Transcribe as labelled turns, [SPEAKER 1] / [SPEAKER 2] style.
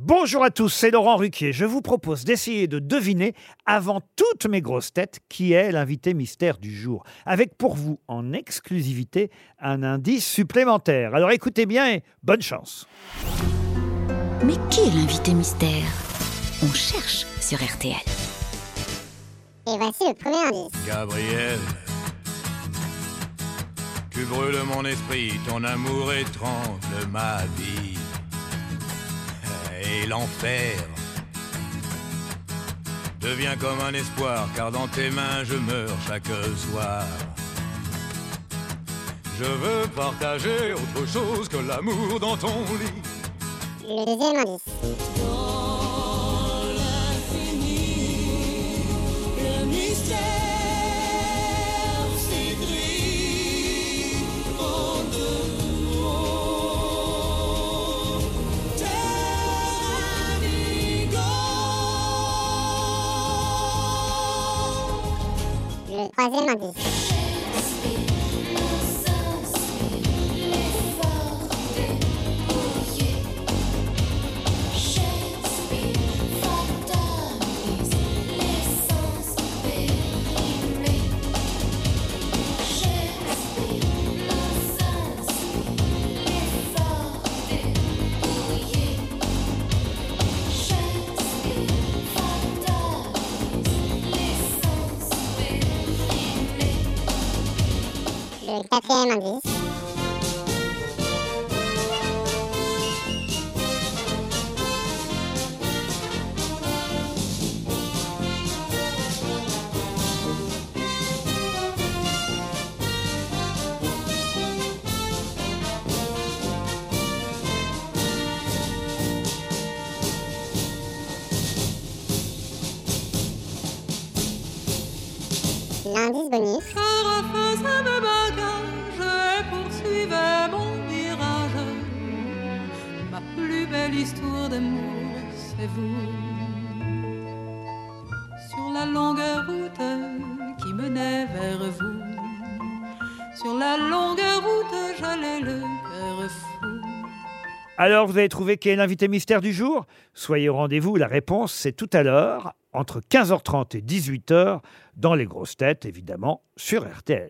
[SPEAKER 1] Bonjour à tous, c'est Laurent Ruquier. Je vous propose d'essayer de deviner, avant toutes mes grosses têtes, qui est l'invité mystère du jour. Avec pour vous, en exclusivité, un indice supplémentaire. Alors écoutez bien et bonne chance.
[SPEAKER 2] Mais qui est l'invité mystère? On cherche sur RTL.
[SPEAKER 3] Et voici le premier indice.
[SPEAKER 4] Gabriel, tu brûles mon esprit, ton amour étrangle ma vie. Et l'enfer devient comme un espoir, car dans tes mains je meurs chaque soir. Je veux partager autre chose que l'amour dans ton lit.
[SPEAKER 3] Deuxième indice. Le troisième Le quatrième indice. L'indice bonus.
[SPEAKER 5] Belle histoire d'amour, c'est vous. Sur la longue route qui menait vers vous. Sur la longue route, j'allais le cœur fou.
[SPEAKER 1] Alors, vous avez trouvé qui est l'invité mystère du jour? Soyez au rendez-vous, la réponse c'est tout à l'heure, entre 15h30 et 18h, dans les grosses têtes, évidemment, sur RTL.